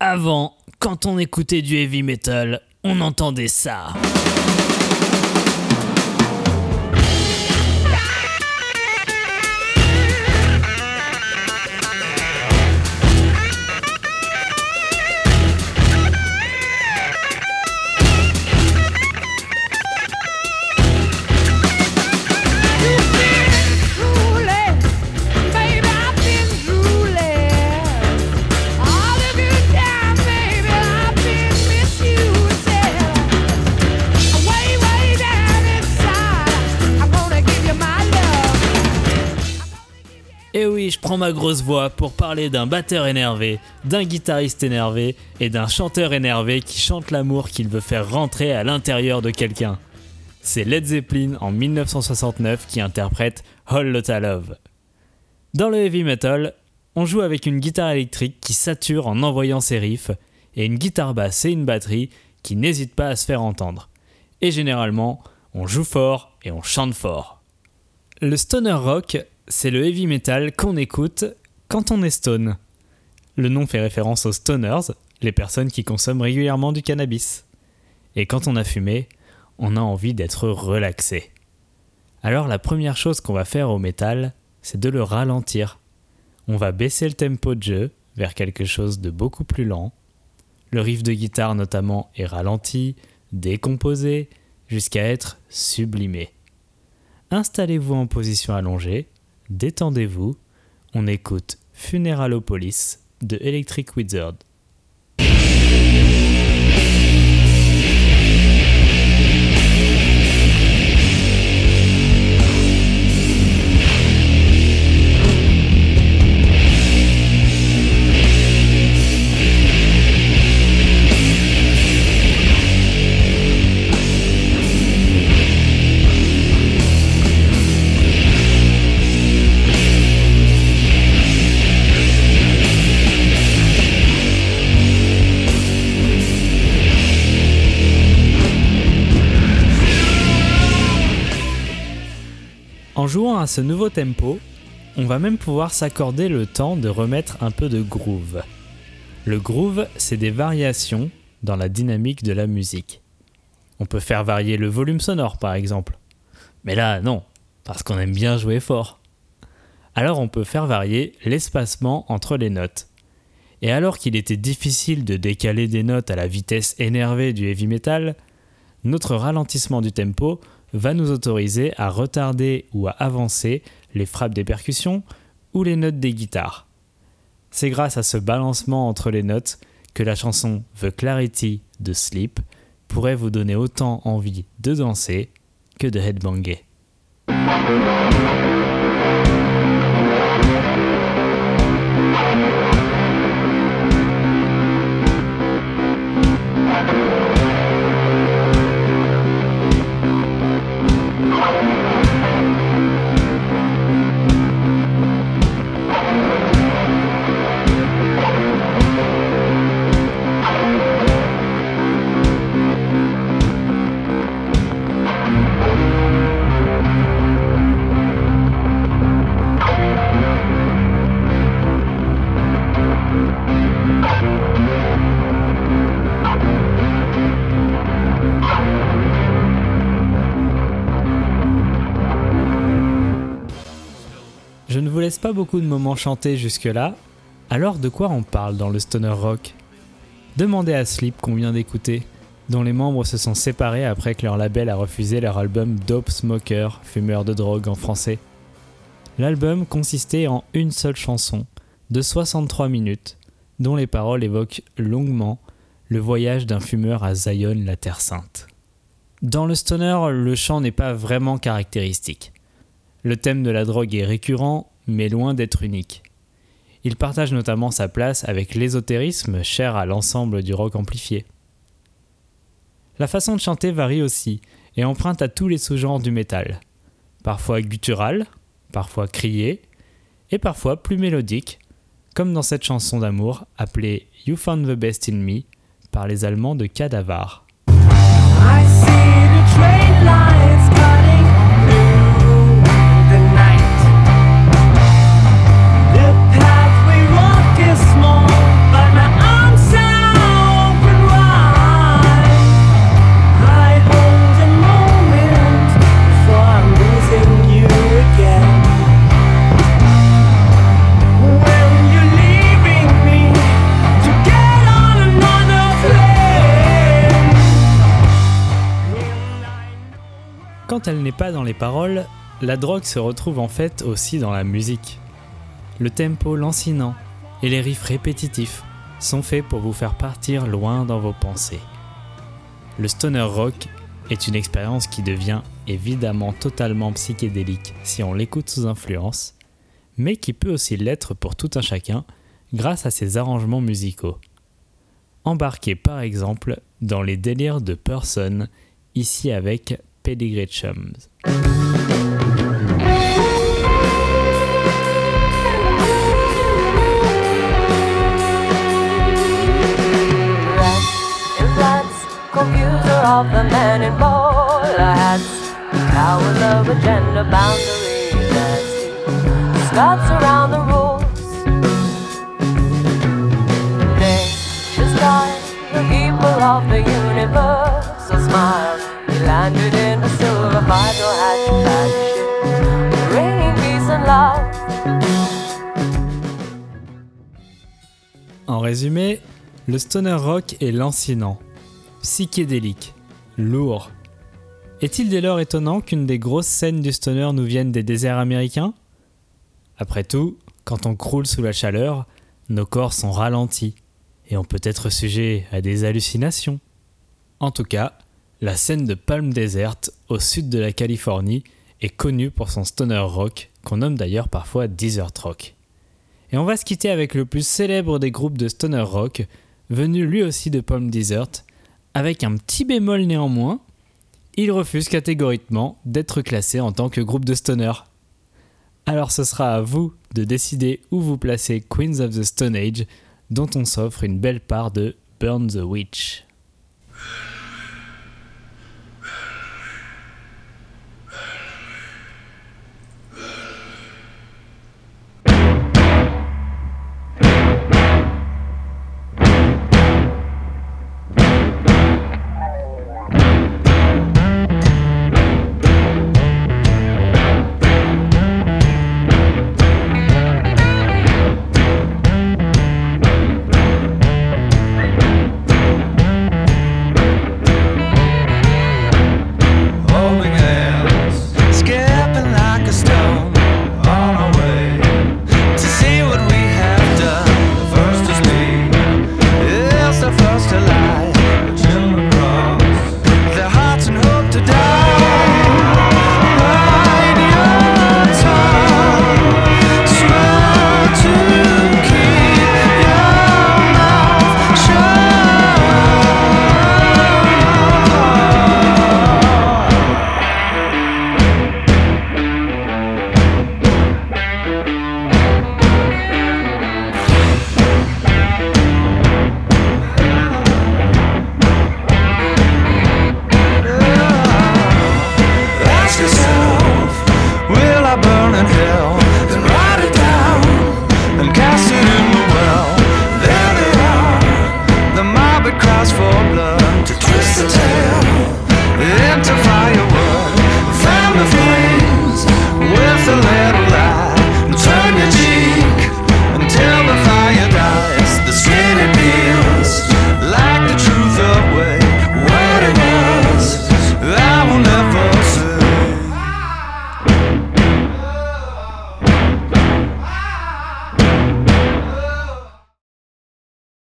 Avant, quand on écoutait du heavy metal, on entendait ça. Prends ma grosse voix pour parler d'un batteur énervé, d'un guitariste énervé et d'un chanteur énervé qui chante l'amour qu'il veut faire rentrer à l'intérieur de quelqu'un. C'est Led Zeppelin en 1969 qui interprète Whole Lotta Love. Dans le heavy metal, on joue avec une guitare électrique qui sature en envoyant ses riffs et une guitare basse et une batterie qui n'hésitent pas à se faire entendre. Et généralement, on joue fort et on chante fort. Le stoner rock c'est le heavy metal qu'on écoute quand on est stone. Le nom fait référence aux stoners, les personnes qui consomment régulièrement du cannabis. Et quand on a fumé, on a envie d'être relaxé. Alors la première chose qu'on va faire au métal, c'est de le ralentir. On va baisser le tempo de jeu vers quelque chose de beaucoup plus lent. Le riff de guitare notamment est ralenti, décomposé, jusqu'à être sublimé. Installez-vous en position allongée détendez-vous, on écoute Funeralopolis de Electric Wizard. Jouant à ce nouveau tempo, on va même pouvoir s'accorder le temps de remettre un peu de groove. Le groove, c'est des variations dans la dynamique de la musique. On peut faire varier le volume sonore par exemple. Mais là, non, parce qu'on aime bien jouer fort. Alors on peut faire varier l'espacement entre les notes. Et alors qu'il était difficile de décaler des notes à la vitesse énervée du heavy metal, notre ralentissement du tempo va nous autoriser à retarder ou à avancer les frappes des percussions ou les notes des guitares. C'est grâce à ce balancement entre les notes que la chanson The Clarity de Sleep pourrait vous donner autant envie de danser que de headbanger. Laisse pas beaucoup de moments chanter jusque-là, alors de quoi on parle dans le stoner rock? Demandez à Sleep qu'on vient d'écouter, dont les membres se sont séparés après que leur label a refusé leur album Dope Smoker, fumeur de drogue en français. L'album consistait en une seule chanson, de 63 minutes, dont les paroles évoquent longuement le voyage d'un fumeur à Zion, la Terre Sainte. Dans le stoner, le chant n'est pas vraiment caractéristique. Le thème de la drogue est récurrent, mais loin d'être unique. Il partage notamment sa place avec l'ésotérisme cher à l'ensemble du rock amplifié. La façon de chanter varie aussi et emprunte à tous les sous-genres du métal. Parfois guttural, parfois crié, et parfois plus mélodique, comme dans cette chanson d'amour appelée You Found the Best in Me par les Allemands de Cadavar. Quand elle n'est pas dans les paroles, la drogue se retrouve en fait aussi dans la musique. Le tempo lancinant et les riffs répétitifs sont faits pour vous faire partir loin dans vos pensées. Le stoner rock est une expérience qui devient évidemment totalement psychédélique si on l'écoute sous influence, mais qui peut aussi l'être pour tout un chacun grâce à ses arrangements musicaux. Embarquez par exemple dans les délires de Person, ici avec Pedigree Chums. confuser of the men in bowler hats, towers of agenda boundaries as Scots around the rules. Nature's time, the people of the universe, résumé, le stoner rock est lancinant psychédélique, lourd. Est-il dès lors étonnant qu'une des grosses scènes du stoner nous vienne des déserts américains? Après tout, quand on croule sous la chaleur, nos corps sont ralentis et on peut être sujet à des hallucinations. En tout cas, la scène de Palm Desert, au sud de la Californie, est connue pour son stoner rock, qu'on nomme d'ailleurs parfois desert rock. Et on va se quitter avec le plus célèbre des groupes de stoner rock, venu lui aussi de Palm Desert, avec un petit bémol néanmoins, il refuse catégoriquement d'être classé en tant que groupe de stoner. Alors ce sera à vous de décider où vous placez Queens of the Stone Age, dont on s'offre une belle part de Burn the Witch.